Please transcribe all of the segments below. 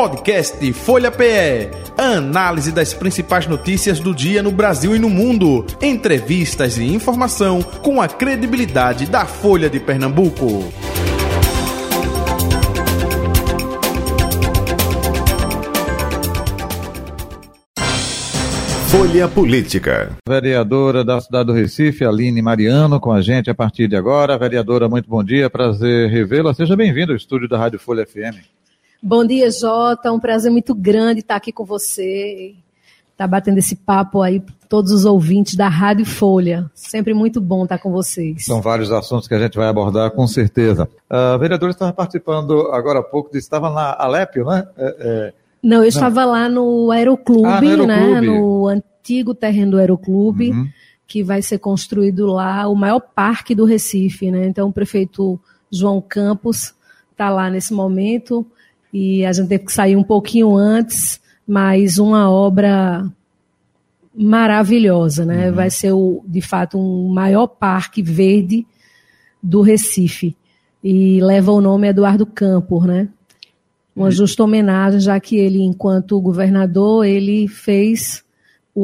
Podcast Folha PE. Análise das principais notícias do dia no Brasil e no mundo. Entrevistas e informação com a credibilidade da Folha de Pernambuco. Folha Política. Vereadora da cidade do Recife, Aline Mariano, com a gente a partir de agora. Vereadora, muito bom dia, prazer revê-la. Seja bem-vinda ao estúdio da Rádio Folha FM. Bom dia, Jota. Um prazer muito grande estar aqui com você. Estar tá batendo esse papo aí todos os ouvintes da Rádio Folha. Sempre muito bom estar com vocês. São vários assuntos que a gente vai abordar com certeza. A vereadora estava participando agora há pouco, estava na Alépio, né? É, é não, eu não. estava lá no Aeroclube, ah, no né, Aeroclube. né? No antigo terreno do Aeroclube, uhum. que vai ser construído lá, o maior parque do Recife, né? Então o prefeito João Campos está lá nesse momento e a gente teve que sair um pouquinho antes, mas uma obra maravilhosa, né? Uhum. Vai ser o, de fato um maior parque verde do Recife e leva o nome Eduardo Campos, né? uma justa homenagem, já que ele, enquanto governador, ele fez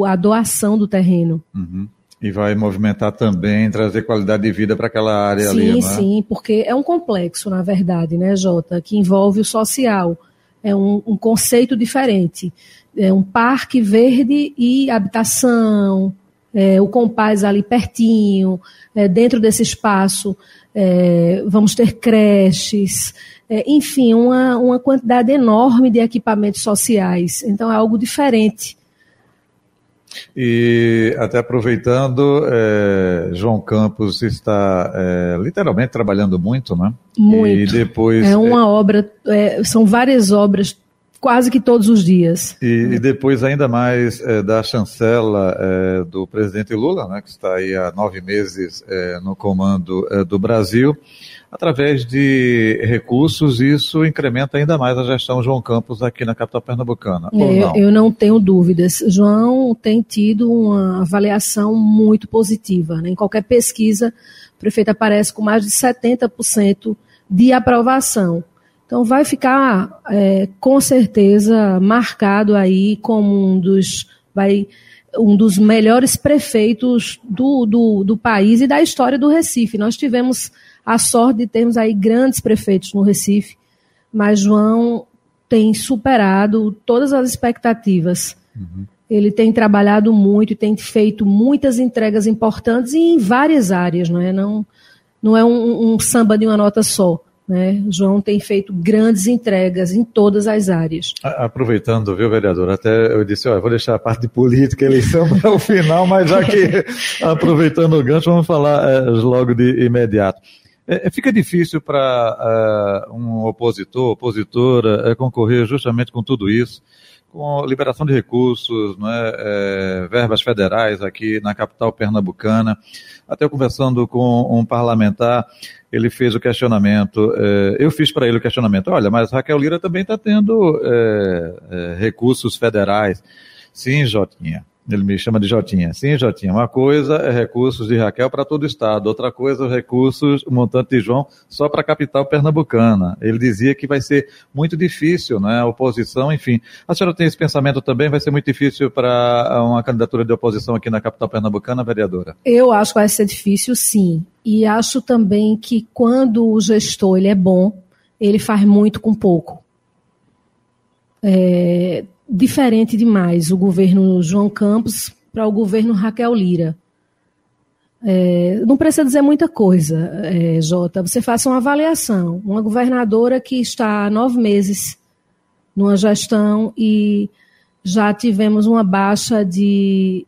a doação do terreno. Uhum. E vai movimentar também, trazer qualidade de vida para aquela área sim, ali. Sim, é? sim, porque é um complexo, na verdade, né, Jota, que envolve o social. É um, um conceito diferente. É um parque verde e habitação, é, o Compaz ali pertinho, é, dentro desse espaço, é, vamos ter creches, é, enfim, uma, uma quantidade enorme de equipamentos sociais. Então é algo diferente. E até aproveitando, é, João Campos está é, literalmente trabalhando muito, né? Muito. E depois é uma é, obra, é, são várias obras quase que todos os dias. E, e depois ainda mais é, da chancela é, do presidente Lula, né, que está aí há nove meses é, no comando é, do Brasil, através de recursos, isso incrementa ainda mais a gestão João Campos aqui na capital pernambucana. É, não? Eu não tenho dúvidas. João tem tido uma avaliação muito positiva. Né? Em qualquer pesquisa, o prefeito aparece com mais de 70% de aprovação. Então vai ficar é, com certeza marcado aí como um dos, vai, um dos melhores prefeitos do, do, do país e da história do Recife. Nós tivemos a sorte de termos aí grandes prefeitos no Recife, mas João tem superado todas as expectativas. Uhum. Ele tem trabalhado muito e tem feito muitas entregas importantes em várias áreas, não é? Não, não é um, um samba de uma nota só. Né? João tem feito grandes entregas em todas as áreas. Aproveitando, viu, vereador? Até eu disse, olha, vou deixar a parte de política, eleição para o final, mas já que aproveitando o gancho, vamos falar é, logo de imediato. É, é fica difícil para uh, um opositor, opositora, é, concorrer justamente com tudo isso com liberação de recursos, né, é, verbas federais aqui na capital pernambucana. Até conversando com um parlamentar, ele fez o questionamento, é, eu fiz para ele o questionamento, olha, mas Raquel Lira também está tendo é, é, recursos federais. Sim, Jotinha. Ele me chama de Jotinha. Sim, Jotinha. Uma coisa é recursos de Raquel para todo o estado, outra coisa é recursos, o montante de João só para a capital pernambucana. Ele dizia que vai ser muito difícil, né? A oposição, enfim. A senhora tem esse pensamento também? Vai ser muito difícil para uma candidatura de oposição aqui na capital pernambucana, vereadora? Eu acho que vai ser difícil, sim. E acho também que quando o gestor ele é bom, ele faz muito com pouco. É, diferente demais o governo João Campos para o governo Raquel Lira. É, não precisa dizer muita coisa, é, Jota. Você faça uma avaliação. Uma governadora que está há nove meses numa gestão e já tivemos uma baixa de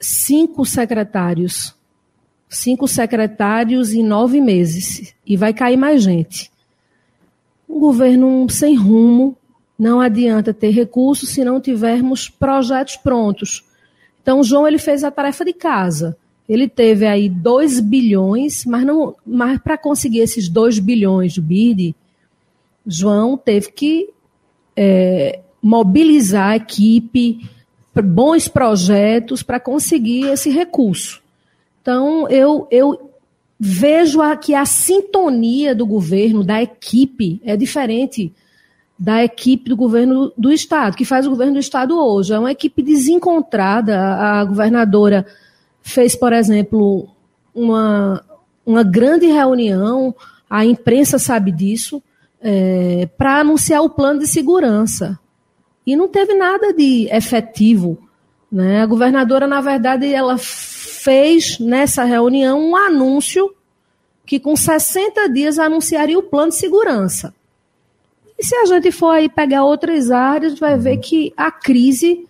cinco secretários. Cinco secretários em nove meses. E vai cair mais gente. Um governo sem rumo, não adianta ter recursos se não tivermos projetos prontos. Então, João ele fez a tarefa de casa. Ele teve aí 2 bilhões, mas, não, mas para conseguir esses 2 bilhões do BID, João teve que é, mobilizar a equipe, bons projetos para conseguir esse recurso. Então, eu, eu vejo que a sintonia do governo, da equipe, é diferente da equipe do governo do Estado, que faz o governo do Estado hoje. É uma equipe desencontrada. A governadora fez, por exemplo, uma, uma grande reunião, a imprensa sabe disso, é, para anunciar o plano de segurança. E não teve nada de efetivo. Né? A governadora, na verdade, ela fez nessa reunião um anúncio que com 60 dias anunciaria o plano de segurança. E se a gente for aí pegar outras áreas, vai ver que a crise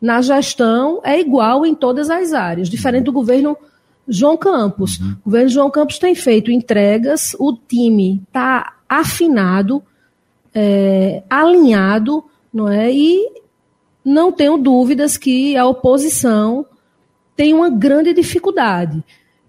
na gestão é igual em todas as áreas, diferente do governo João Campos. Uhum. O governo João Campos tem feito entregas, o time está afinado, é, alinhado, não é? E não tenho dúvidas que a oposição tem uma grande dificuldade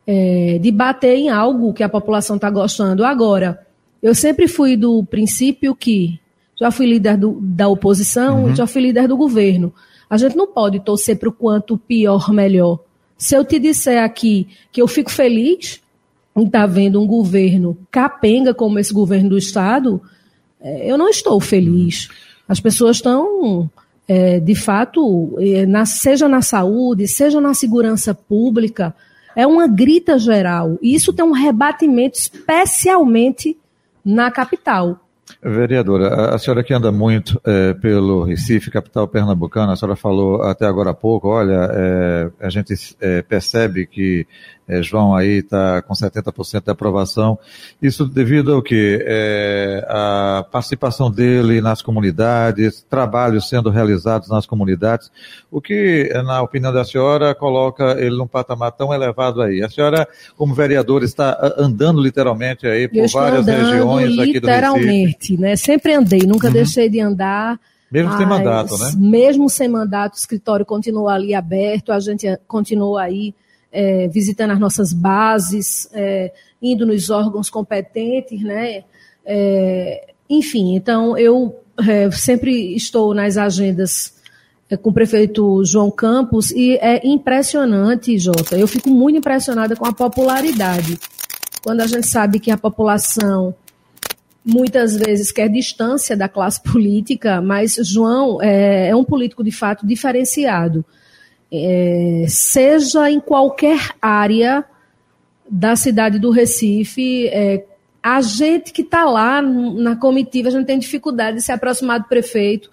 é, de bater em algo que a população está gostando. Agora, eu sempre fui do princípio que já fui líder do, da oposição, uhum. já fui líder do governo. A gente não pode torcer para o quanto pior, melhor. Se eu te disser aqui que eu fico feliz em estar tá vendo um governo capenga como esse governo do Estado, é, eu não estou feliz. As pessoas estão, é, de fato, é, na, seja na saúde, seja na segurança pública, é uma grita geral. E isso tem um rebatimento especialmente na capital. Vereadora, a senhora que anda muito é, pelo Recife, capital pernambucana, a senhora falou até agora há pouco, olha, é, a gente é, percebe que é, João aí está com 70% de aprovação. Isso devido ao quê? É, a participação dele nas comunidades, trabalhos sendo realizados nas comunidades, o que, na opinião da senhora, coloca ele num patamar tão elevado aí. A senhora, como vereadora, está andando literalmente aí por várias regiões aqui do. Literalmente, né? Sempre andei, nunca uhum. deixei de andar. Mesmo sem mandato, né? Mesmo sem mandato, o escritório continua ali aberto, a gente continua aí é, visitando as nossas bases, é, indo nos órgãos competentes, né? É, enfim, então eu é, sempre estou nas agendas é, com o prefeito João Campos e é impressionante, Jota. Eu fico muito impressionada com a popularidade. Quando a gente sabe que a população muitas vezes quer distância da classe política, mas João é, é um político de fato diferenciado é, seja em qualquer área da cidade do Recife, é, a gente que está lá na comitiva, a gente tem dificuldade de se aproximar do prefeito,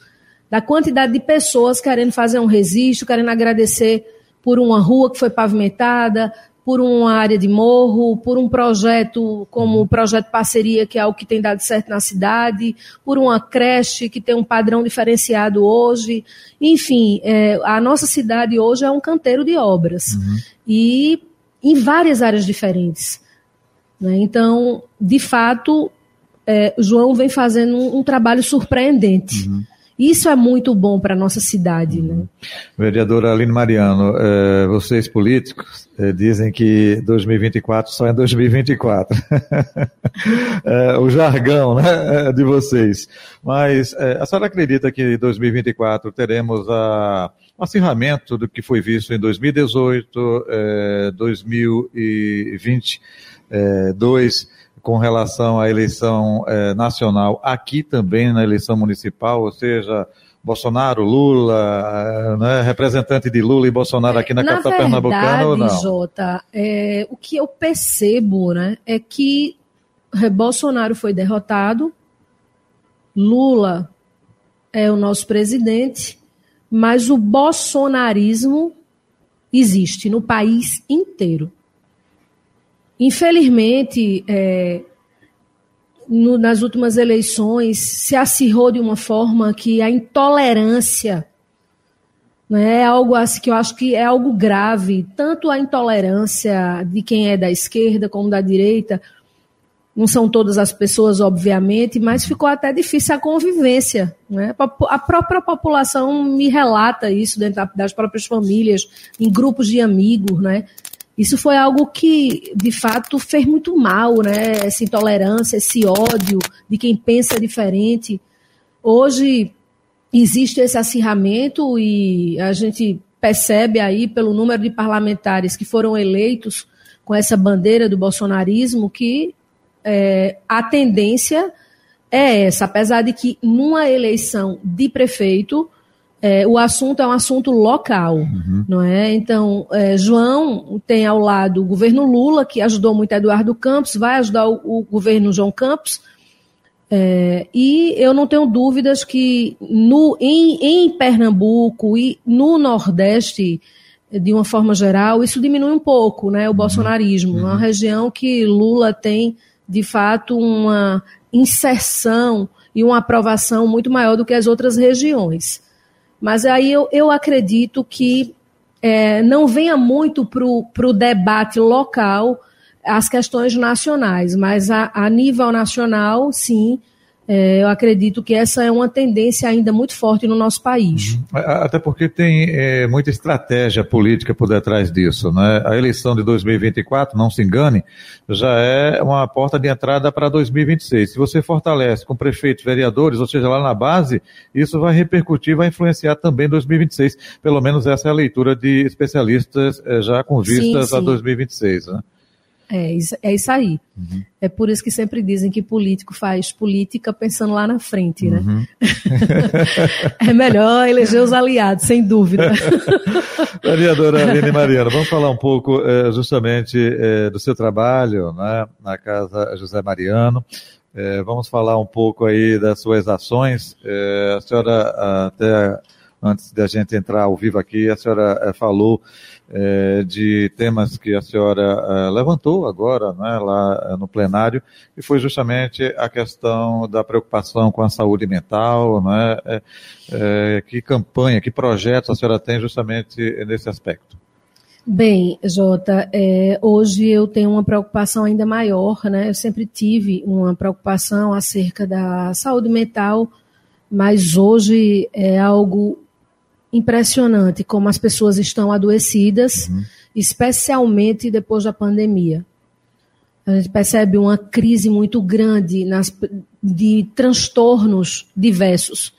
da quantidade de pessoas querendo fazer um registro, querendo agradecer por uma rua que foi pavimentada, por uma área de morro, por um projeto como o projeto Parceria, que é algo que tem dado certo na cidade, por uma creche que tem um padrão diferenciado hoje. Enfim, é, a nossa cidade hoje é um canteiro de obras. Uhum. E em várias áreas diferentes. Né? Então, de fato, é, João vem fazendo um, um trabalho surpreendente. Uhum. Isso é muito bom para a nossa cidade. Né? Vereadora Aline Mariano, é, vocês políticos é, dizem que 2024 só é 2024. é, o jargão né, de vocês. Mas a senhora acredita que em 2024 teremos a, acirramento do que foi visto em 2018, 2022, com relação à eleição eh, nacional, aqui também na eleição municipal, ou seja, Bolsonaro, Lula, né, representante de Lula e Bolsonaro aqui na, na capital verdade, pernambucana ou não? Jota, é, o que eu percebo né, é que Bolsonaro foi derrotado, Lula é o nosso presidente, mas o bolsonarismo existe no país inteiro. Infelizmente, é, no, nas últimas eleições, se acirrou de uma forma que a intolerância né, é algo assim que eu acho que é algo grave, tanto a intolerância de quem é da esquerda como da direita, não são todas as pessoas, obviamente, mas ficou até difícil a convivência. Né? A própria população me relata isso dentro das próprias famílias, em grupos de amigos, né? Isso foi algo que, de fato, fez muito mal, né? Essa intolerância, esse ódio de quem pensa diferente. Hoje existe esse acirramento e a gente percebe aí pelo número de parlamentares que foram eleitos com essa bandeira do bolsonarismo que é, a tendência é essa, apesar de que numa eleição de prefeito, é, o assunto é um assunto local, uhum. não é? Então, é, João tem ao lado o governo Lula, que ajudou muito Eduardo Campos, vai ajudar o, o governo João Campos, é, e eu não tenho dúvidas que no, em, em Pernambuco e no Nordeste, de uma forma geral, isso diminui um pouco, né, o uhum. bolsonarismo. Uhum. É uma região que Lula tem, de fato, uma inserção e uma aprovação muito maior do que as outras regiões. Mas aí eu, eu acredito que é, não venha muito para o debate local as questões nacionais, mas a, a nível nacional, sim, eu acredito que essa é uma tendência ainda muito forte no nosso país. Uhum. Até porque tem é, muita estratégia política por detrás disso. Né? A eleição de 2024, não se engane, já é uma porta de entrada para 2026. Se você fortalece com prefeitos, vereadores, ou seja, lá na base, isso vai repercutir, vai influenciar também 2026. Pelo menos essa é a leitura de especialistas é, já com vistas sim, sim. a 2026. Né? É, é isso aí. Uhum. É por isso que sempre dizem que político faz política pensando lá na frente, né? Uhum. é melhor eleger os aliados, sem dúvida. Vereadora Aline Mariana, vamos falar um pouco é, justamente é, do seu trabalho né, na Casa José Mariano. É, vamos falar um pouco aí das suas ações. A senhora até antes da gente entrar ao vivo aqui, a senhora é, falou é, de temas que a senhora é, levantou agora, né, lá no plenário, e foi justamente a questão da preocupação com a saúde mental, né, é, que campanha, que projetos a senhora tem justamente nesse aspecto? Bem, Jota, é, hoje eu tenho uma preocupação ainda maior, né? Eu sempre tive uma preocupação acerca da saúde mental, mas hoje é algo impressionante como as pessoas estão adoecidas, uhum. especialmente depois da pandemia. A gente percebe uma crise muito grande nas, de transtornos diversos.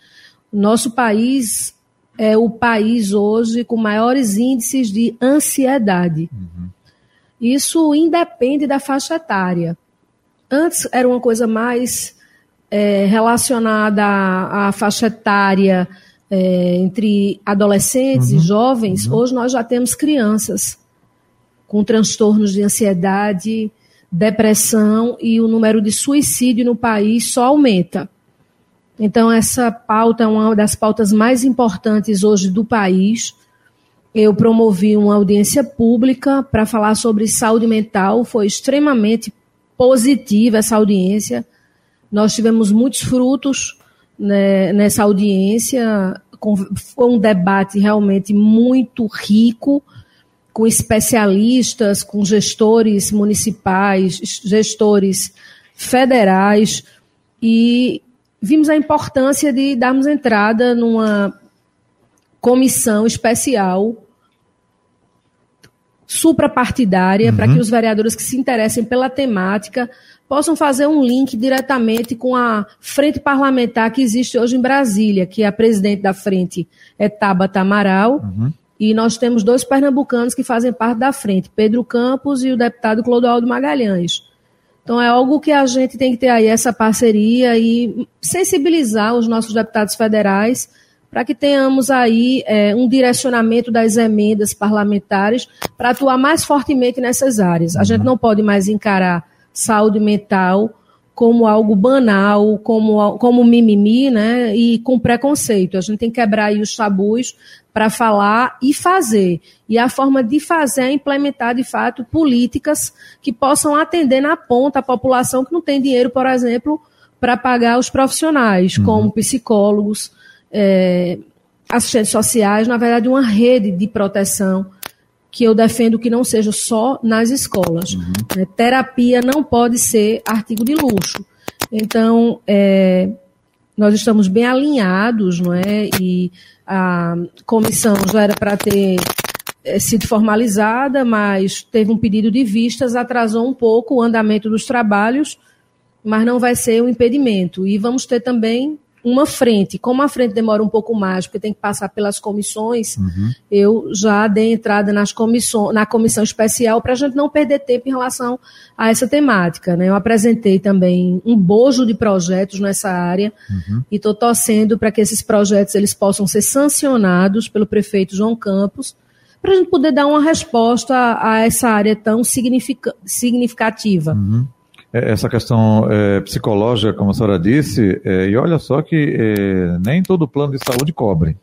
Nosso país é o país hoje com maiores índices de ansiedade. Uhum. Isso independe da faixa etária. Antes era uma coisa mais é, relacionada à, à faixa etária é, entre adolescentes uhum. e jovens, uhum. hoje nós já temos crianças com transtornos de ansiedade, depressão e o número de suicídio no país só aumenta. Então, essa pauta é uma das pautas mais importantes hoje do país. Eu promovi uma audiência pública para falar sobre saúde mental, foi extremamente positiva essa audiência. Nós tivemos muitos frutos né, nessa audiência. Foi um debate realmente muito rico, com especialistas, com gestores municipais, gestores federais, e vimos a importância de darmos entrada numa comissão especial suprapartidária uhum. para que os vereadores que se interessem pela temática possam fazer um link diretamente com a frente parlamentar que existe hoje em Brasília, que é a presidente da frente é Tabata Amaral, uhum. e nós temos dois pernambucanos que fazem parte da frente, Pedro Campos e o deputado Clodoaldo Magalhães. Então é algo que a gente tem que ter aí essa parceria e sensibilizar os nossos deputados federais para que tenhamos aí é, um direcionamento das emendas parlamentares para atuar mais fortemente nessas áreas. A gente uhum. não pode mais encarar saúde mental como algo banal, como, como mimimi, né? E com preconceito. A gente tem que quebrar aí os tabus para falar e fazer. E a forma de fazer é implementar, de fato, políticas que possam atender na ponta a população que não tem dinheiro, por exemplo, para pagar os profissionais, uhum. como psicólogos, é, assistentes sociais, na verdade, uma rede de proteção que eu defendo que não seja só nas escolas. Uhum. É, terapia não pode ser artigo de luxo. Então, é, nós estamos bem alinhados, não é? E a comissão já era para ter é, sido formalizada, mas teve um pedido de vistas, atrasou um pouco o andamento dos trabalhos, mas não vai ser um impedimento. E vamos ter também uma frente. Como a frente demora um pouco mais, porque tem que passar pelas comissões, uhum. eu já dei entrada nas comissões, na comissão especial para a gente não perder tempo em relação a essa temática. Né? Eu apresentei também um bojo de projetos nessa área uhum. e estou torcendo para que esses projetos eles possam ser sancionados pelo prefeito João Campos, para a gente poder dar uma resposta a, a essa área tão significativa. Uhum. É, essa questão é, psicológica, como a senhora disse, é, e olha só que é, nem todo plano de saúde cobre.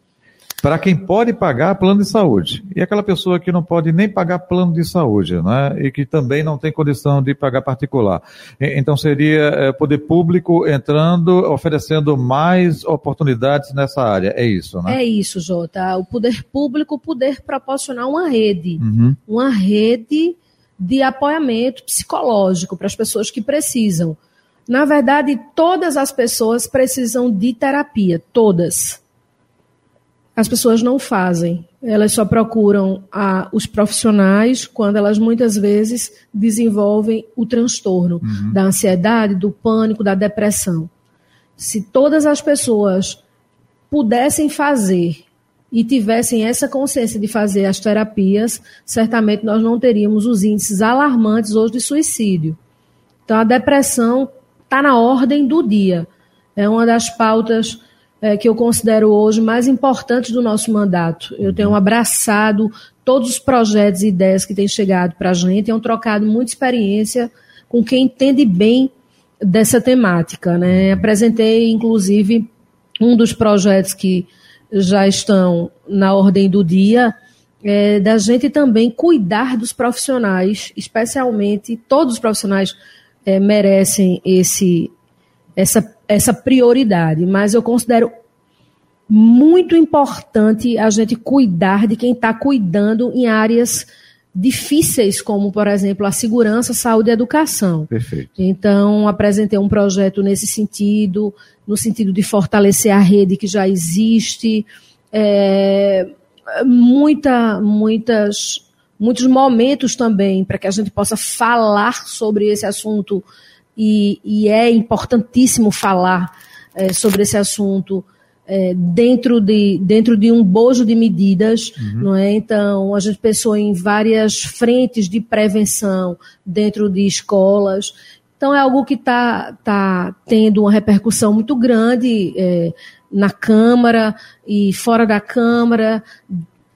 Para quem pode pagar plano de saúde. E aquela pessoa que não pode nem pagar plano de saúde, né? E que também não tem condição de pagar particular. Então seria é, poder público entrando, oferecendo mais oportunidades nessa área. É isso, né? É isso, Jota. O poder público poder proporcionar uma rede. Uhum. Uma rede de apoiamento psicológico para as pessoas que precisam. Na verdade, todas as pessoas precisam de terapia, todas. As pessoas não fazem, elas só procuram a, os profissionais quando elas muitas vezes desenvolvem o transtorno uhum. da ansiedade, do pânico, da depressão. Se todas as pessoas pudessem fazer e tivessem essa consciência de fazer as terapias, certamente nós não teríamos os índices alarmantes hoje de suicídio. Então, a depressão está na ordem do dia. É uma das pautas é, que eu considero hoje mais importantes do nosso mandato. Eu tenho abraçado todos os projetos e ideias que têm chegado para a gente, tenho trocado muita experiência com quem entende bem dessa temática. Né? Apresentei, inclusive, um dos projetos que já estão na ordem do dia, é, da gente também cuidar dos profissionais, especialmente todos os profissionais é, merecem esse, essa, essa prioridade, mas eu considero muito importante a gente cuidar de quem está cuidando em áreas difíceis, como, por exemplo, a segurança, saúde e educação. Perfeito. Então, apresentei um projeto nesse sentido, no sentido de fortalecer a rede que já existe, é, muita, muitas, muitos momentos também para que a gente possa falar sobre esse assunto, e, e é importantíssimo falar é, sobre esse assunto é, dentro, de, dentro de um bojo de medidas, uhum. não é? Então, a gente pensou em várias frentes de prevenção dentro de escolas. Então, é algo que está tá tendo uma repercussão muito grande é, na Câmara e fora da Câmara.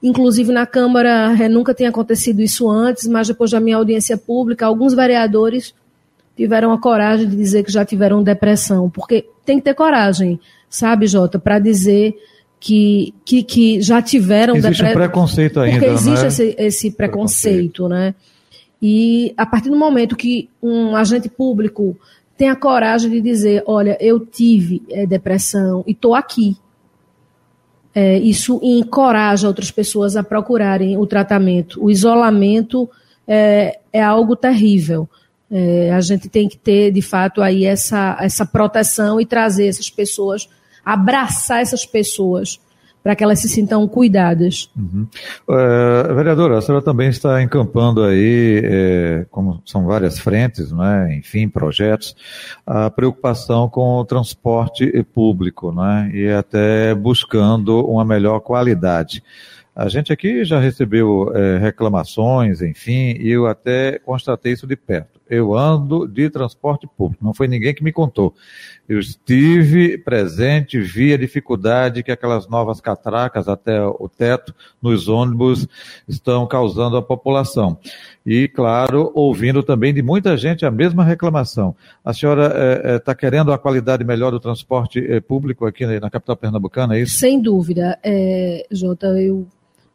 Inclusive, na Câmara, é, nunca tinha acontecido isso antes, mas depois da minha audiência pública, alguns vereadores tiveram a coragem de dizer que já tiveram depressão, porque tem que ter coragem sabe, Jota, para dizer que, que, que, já tiveram existe depre... um preconceito ainda, porque existe né? esse, esse preconceito, preconceito, né? E a partir do momento que um agente público tem a coragem de dizer, olha, eu tive é, depressão e estou aqui, é, isso encoraja outras pessoas a procurarem o tratamento. O isolamento é, é algo terrível. É, a gente tem que ter, de fato, aí essa, essa proteção e trazer essas pessoas abraçar essas pessoas para que elas se sintam cuidadas. Uhum. Uh, vereadora, a senhora também está encampando aí, é, como são várias frentes, né, enfim, projetos, a preocupação com o transporte público, né, e até buscando uma melhor qualidade. A gente aqui já recebeu é, reclamações, enfim, e eu até constatei isso de perto. Eu ando de transporte público, não foi ninguém que me contou. Eu estive presente, vi a dificuldade que aquelas novas catracas até o teto nos ônibus estão causando à população. E, claro, ouvindo também de muita gente a mesma reclamação. A senhora está é, é, tá querendo a qualidade melhor do transporte é, público aqui na capital pernambucana, é isso? Sem dúvida. É, Jota, eu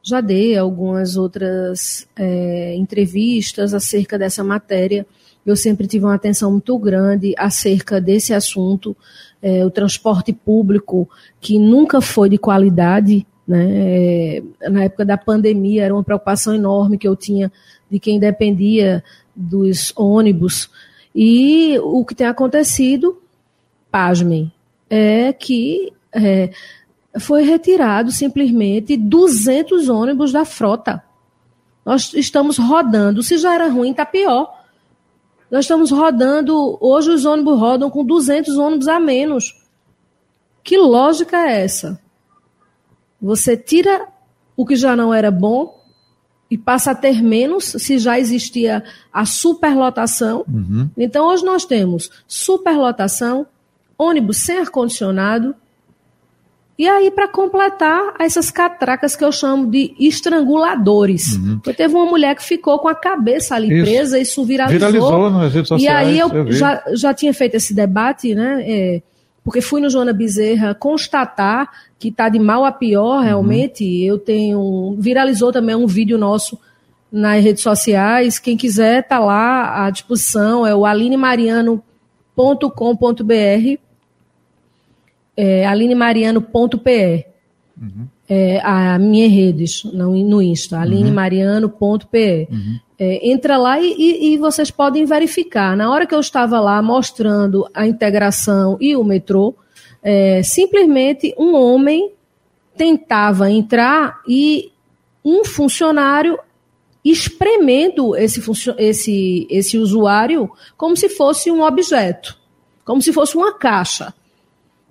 já dei algumas outras é, entrevistas acerca dessa matéria. Eu sempre tive uma atenção muito grande acerca desse assunto, é, o transporte público, que nunca foi de qualidade. Né? É, na época da pandemia, era uma preocupação enorme que eu tinha de quem dependia dos ônibus. E o que tem acontecido, pasmem, é que é, foi retirado simplesmente 200 ônibus da frota. Nós estamos rodando, se já era ruim, está pior. Nós estamos rodando, hoje os ônibus rodam com 200 ônibus a menos. Que lógica é essa? Você tira o que já não era bom e passa a ter menos se já existia a superlotação. Uhum. Então, hoje nós temos superlotação, ônibus sem ar-condicionado, e aí, para completar essas catracas que eu chamo de estranguladores. Uhum. Porque teve uma mulher que ficou com a cabeça ali isso. presa, isso viralizou. Viralizou nas redes sociais. E aí eu, eu já, já tinha feito esse debate, né? É, porque fui no Joana Bezerra constatar que está de mal a pior, realmente. Uhum. Eu tenho. Viralizou também um vídeo nosso nas redes sociais. Quem quiser tá lá à disposição, é o alinemariano.com.br é, alinemariano.pe. Uhum. É, a minha redes no, no Insta, uhum. alinemariano.pe. Uhum. É, entra lá e, e, e, vocês podem verificar. Na hora que eu estava lá mostrando a integração e o metrô, é, simplesmente um homem tentava entrar e um funcionário espremendo esse, esse, esse usuário como se fosse um objeto, como se fosse uma caixa.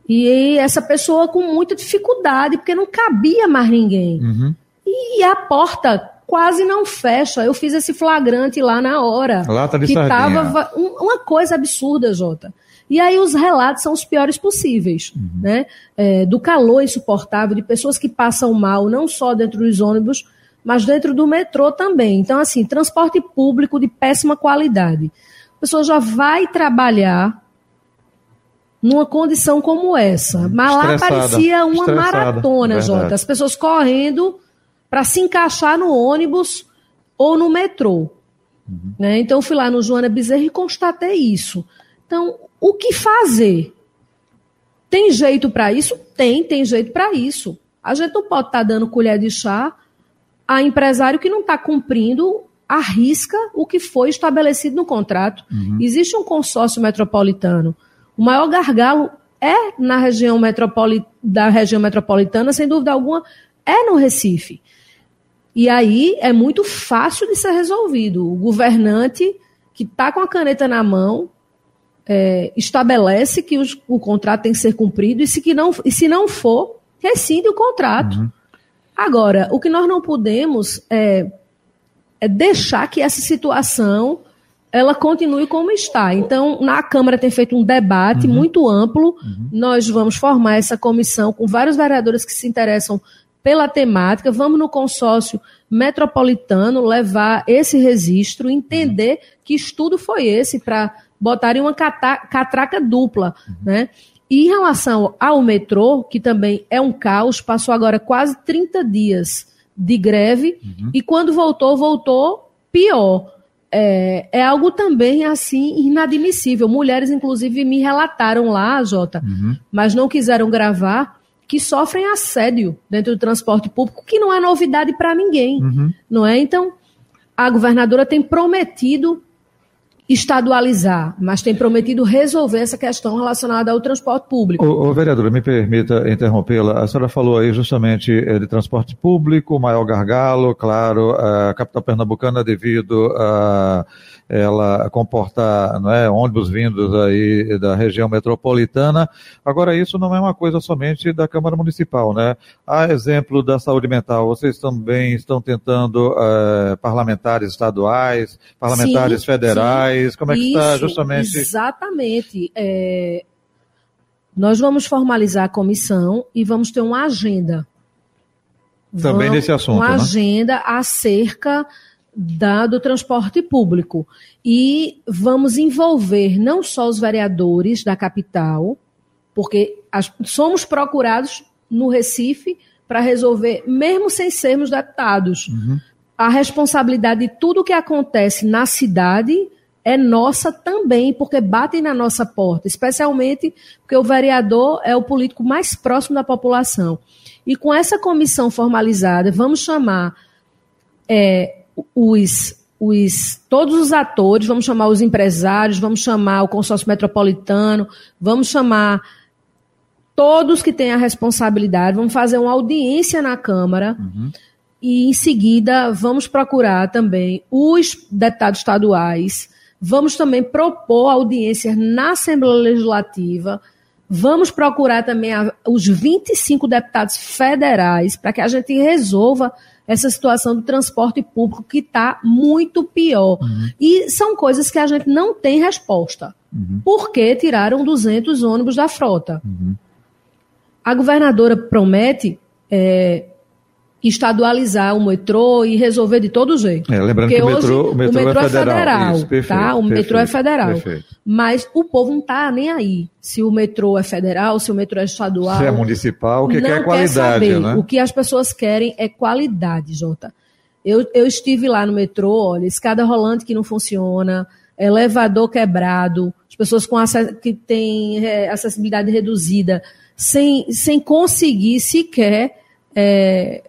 E essa pessoa com muita dificuldade, porque não cabia mais ninguém. Uhum. E a porta quase não fecha. Eu fiz esse flagrante lá na hora. Lata de que sardinha. tava uma coisa absurda, Jota. E aí os relatos são os piores possíveis, uhum. né? É, do calor insuportável, de pessoas que passam mal, não só dentro dos ônibus, mas dentro do metrô também. Então, assim, transporte público de péssima qualidade. A pessoa já vai trabalhar numa condição como essa. Mas lá parecia uma maratona, verdade. Jota. As pessoas correndo para se encaixar no ônibus ou no metrô. Uhum. Né? Então, fui lá no Joana Bezerra e constatei isso. Então, o que fazer? Tem jeito para isso? Tem, tem jeito para isso. A gente não pode estar tá dando colher de chá a empresário que não está cumprindo a risca o que foi estabelecido no contrato. Uhum. Existe um consórcio metropolitano o maior gargalo é na região metropoli da região metropolitana, sem dúvida alguma, é no Recife. E aí é muito fácil de ser resolvido. O governante que está com a caneta na mão é, estabelece que os, o contrato tem que ser cumprido e se, que não, e se não for, rescinde o contrato. Uhum. Agora, o que nós não podemos é, é deixar que essa situação ela continue como está. Então, na Câmara tem feito um debate uhum. muito amplo. Uhum. Nós vamos formar essa comissão com vários vereadores que se interessam pela temática. Vamos no consórcio metropolitano levar esse registro, entender uhum. que estudo foi esse para botarem uma catraca dupla, uhum. né? E em relação ao metrô, que também é um caos, passou agora quase 30 dias de greve uhum. e quando voltou, voltou pior é, é algo também assim inadmissível. Mulheres, inclusive, me relataram lá, Jota, uhum. mas não quiseram gravar, que sofrem assédio dentro do transporte público, que não é novidade para ninguém, uhum. não é? Então, a governadora tem prometido estadualizar, mas tem prometido resolver essa questão relacionada ao transporte público. Ô vereadora, me permita interrompê-la. A senhora falou aí justamente eh, de transporte público, maior gargalo, claro, a capital pernambucana devido a ela comportar não é, ônibus vindos aí da região metropolitana. Agora, isso não é uma coisa somente da Câmara Municipal, né? A exemplo da saúde mental, vocês também estão tentando uh, parlamentares estaduais, parlamentares sim, federais, sim. Como é que está justamente? Exatamente. É... Nós vamos formalizar a comissão e vamos ter uma agenda. Também vamos, desse assunto. Uma né? agenda acerca da, do transporte público. E vamos envolver não só os vereadores da capital, porque as, somos procurados no Recife para resolver, mesmo sem sermos deputados. Uhum. A responsabilidade de tudo que acontece na cidade é nossa também, porque batem na nossa porta, especialmente porque o vereador é o político mais próximo da população. E com essa comissão formalizada, vamos chamar é, os, os, todos os atores, vamos chamar os empresários, vamos chamar o consórcio metropolitano, vamos chamar todos que têm a responsabilidade, vamos fazer uma audiência na Câmara uhum. e, em seguida, vamos procurar também os deputados estaduais, vamos também propor audiências na Assembleia Legislativa Vamos procurar também a, os 25 deputados federais para que a gente resolva essa situação do transporte público que está muito pior. Uhum. E são coisas que a gente não tem resposta. Uhum. Por que tiraram 200 ônibus da frota? Uhum. A governadora promete é, estadualizar o metrô e resolver de todo jeito. É, lembrando Porque que o metrô, o metrô, o metrô é, é federal. É federal Isso, perfeito, tá? O perfeito, metrô é federal. Perfeito. Mas o povo não está nem aí. Se o metrô é federal, se o metrô é estadual. Se é municipal, o que quer é qualidade, quer né? O que as pessoas querem é qualidade, Jota. Eu, eu estive lá no metrô, olha, escada rolante que não funciona, elevador quebrado, as pessoas com que têm é, acessibilidade reduzida, sem, sem conseguir sequer é,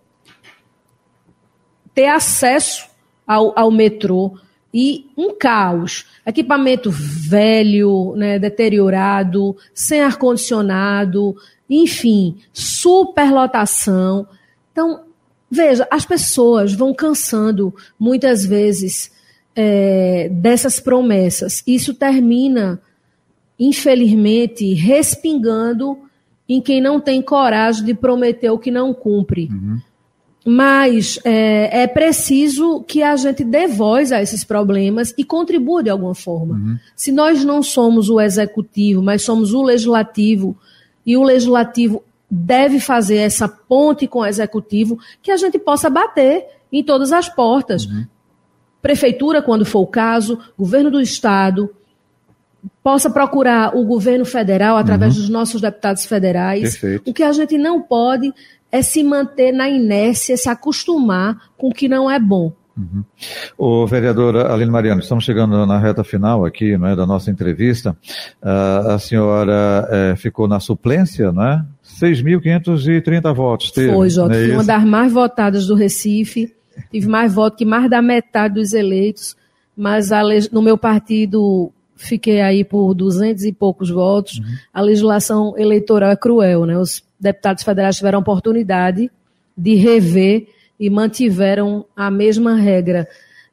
ter acesso ao, ao metrô e um caos. Equipamento velho, né, deteriorado, sem ar-condicionado, enfim, superlotação. Então, veja, as pessoas vão cansando muitas vezes é, dessas promessas. Isso termina, infelizmente, respingando em quem não tem coragem de prometer o que não cumpre. Uhum. Mas é, é, preciso que a gente dê voz a esses problemas e contribua de alguma forma. Uhum. Se nós não somos o executivo, mas somos o legislativo, e o legislativo deve fazer essa ponte com o executivo, que a gente possa bater em todas as portas. Uhum. Prefeitura, quando for o caso, governo do Estado, possa procurar o governo federal através uhum. dos nossos deputados federais. Perfeito. O que a gente não pode é se manter na inércia, se acostumar com o que não é bom. Uhum. O vereador Aline Mariano, estamos chegando na reta final aqui né, da nossa entrevista. Uh, a senhora uh, ficou na suplência, não é? 6.530 votos. Teve, Foi, Jota. É uma das mais votadas do Recife. Tive mais votos que mais da metade dos eleitos. Mas a, no meu partido fiquei aí por 200 e poucos votos. Uhum. A legislação eleitoral é cruel, né? Os deputados federais tiveram a oportunidade de rever e mantiveram a mesma regra.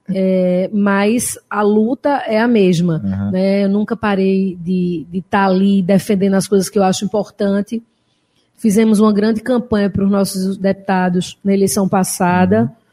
É, mas a luta é a mesma. Uhum. Né? Eu nunca parei de estar tá ali defendendo as coisas que eu acho importante. Fizemos uma grande campanha para os nossos deputados na eleição passada. Uhum.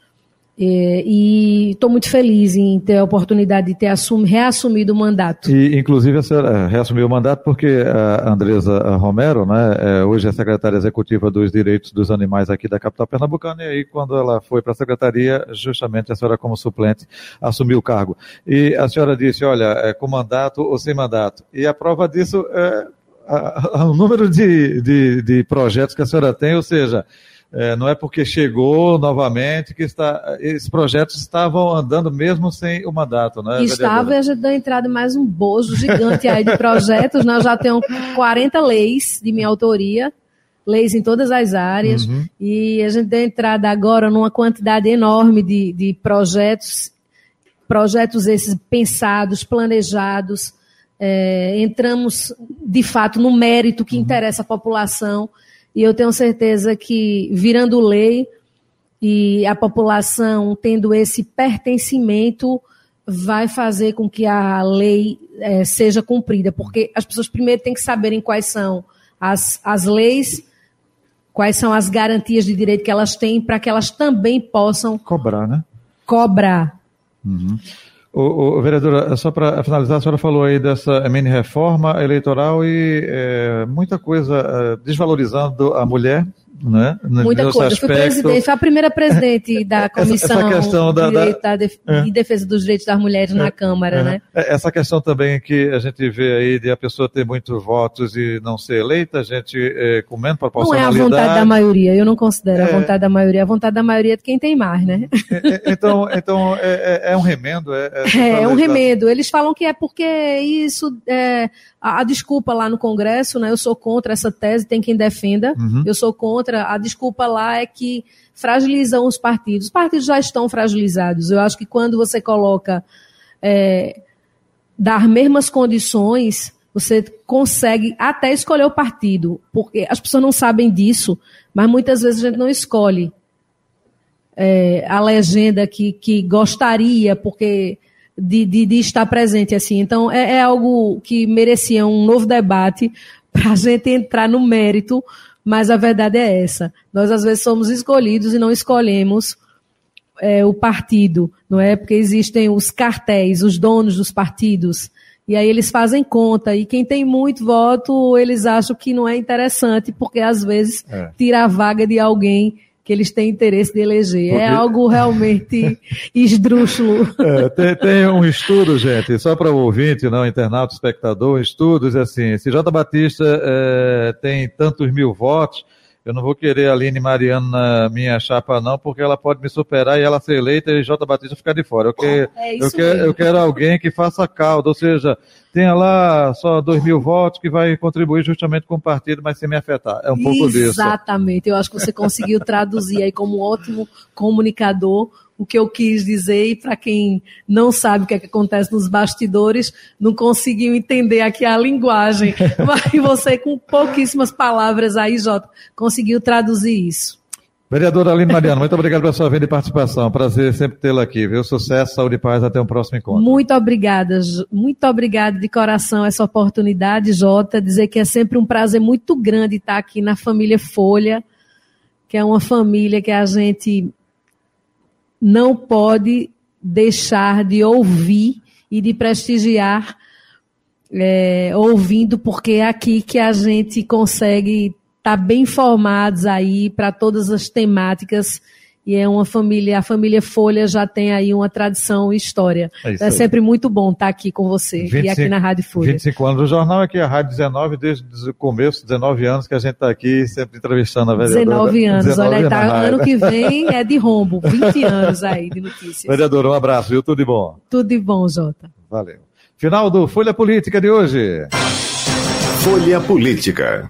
É, e estou muito feliz em ter a oportunidade de ter assum, reassumido o mandato. E, inclusive, a senhora reassumiu o mandato porque a Andresa Romero, né, é, hoje é secretária executiva dos direitos dos animais aqui da capital pernambucana, e aí, quando ela foi para a secretaria, justamente a senhora, como suplente, assumiu o cargo. E a senhora disse: olha, é, com mandato ou sem mandato. E a prova disso é o número de, de, de projetos que a senhora tem, ou seja, é, não é porque chegou novamente que está, esses projetos estavam andando mesmo sem o mandato, né? Estava e a gente deu entrada mais um bojo gigante aí de projetos. Nós já temos 40 leis de minha autoria, leis em todas as áreas, uhum. e a gente deu entrada agora numa quantidade enorme de, de projetos, projetos esses pensados, planejados. É, entramos de fato no mérito que uhum. interessa a população e eu tenho certeza que, virando lei e a população tendo esse pertencimento, vai fazer com que a lei é, seja cumprida. Porque as pessoas primeiro têm que saberem quais são as, as leis, quais são as garantias de direito que elas têm, para que elas também possam. Cobrar, né? Cobrar. Uhum. O, o, vereadora, só para finalizar, a senhora falou aí dessa mini reforma eleitoral e é, muita coisa é, desvalorizando a mulher, né? Muita coisa. Aspecto. Fui presidente, fui a primeira presidente da Comissão essa, essa de, da, da, de, é. de, Defesa dos Direitos das Mulheres na é. Câmara, é. né? É, essa questão também que a gente vê aí de a pessoa ter muitos votos e não ser eleita, a gente é, comendo proporcionalidade... Não é a vontade da maioria, eu não considero a vontade da maioria, a vontade da maioria é de quem tem mais, né? então, então é, um remendo? É, é, um remendo. Eles falam que é porque isso a, a, desculpa lá no Congresso, né? Eu sou contra essa tese, tem quem defenda. Uhum. Eu sou contra. A desculpa lá é que fragilizam os partidos. Os partidos já estão fragilizados. Eu acho que quando você coloca é, dar mesmas condições, você consegue até escolher o partido, porque as pessoas não sabem disso, mas muitas vezes a gente não escolhe é, a legenda que, que gostaria, porque de, de, de estar presente assim. Então é, é, algo que merecia um novo debate, para a gente entrar no mérito, mas a verdade é essa. Nós, às vezes, somos escolhidos e não escolhemos é, o partido, não é? Porque existem os cartéis, os donos dos partidos, e aí eles fazem conta, e quem tem muito voto, eles acham que não é interessante, porque às vezes é. tira a vaga de alguém que eles têm interesse de eleger. É porque... É algo realmente esdrúxulo. É, tem, tem, um estudo, gente, só para o ouvinte, não, internauta, espectador, estudos assim, se J. Batista é, tem tantos mil votos, eu não vou querer a Aline Mariano na minha chapa, não, porque ela pode me superar e ela ser eleita e J. Batista ficar de fora. Eu, que, é eu, quero, eu quero alguém que faça caldo, ou seja, tenha lá só dois mil votos que vai contribuir justamente com o partido, mas sem me afetar. É um pouco disso. Exatamente. Eu acho que você conseguiu traduzir aí como um ótimo comunicador o que eu quis dizer e para quem não sabe o que, é que acontece nos bastidores, não conseguiu entender aqui a linguagem, mas você com pouquíssimas palavras aí, Jota, conseguiu traduzir isso. Vereadora Aline Mariano, muito obrigado pela sua vinda e participação. Prazer sempre tê-la aqui, viu? Sucesso, saúde e paz, até o um próximo encontro. Muito obrigada, muito obrigada de coração essa oportunidade, Jota. Dizer que é sempre um prazer muito grande estar aqui na família Folha, que é uma família que a gente não pode deixar de ouvir e de prestigiar é, ouvindo, porque é aqui que a gente consegue estar tá bem informados aí para todas as temáticas e é uma família, a família Folha já tem aí uma tradição e história. É, é sempre muito bom estar aqui com você 25, e aqui na Rádio Folha. 25 anos do jornal, aqui a Rádio 19, desde o começo, 19 anos que a gente está aqui sempre entrevistando a vereadora. 19 anos, 19 olha, tá, ano que vem é de rombo, 20 anos aí de notícias. Vereador, um abraço, viu? Tudo de bom. Tudo de bom, Jota. Valeu. Final do Folha Política de hoje. Folha Política.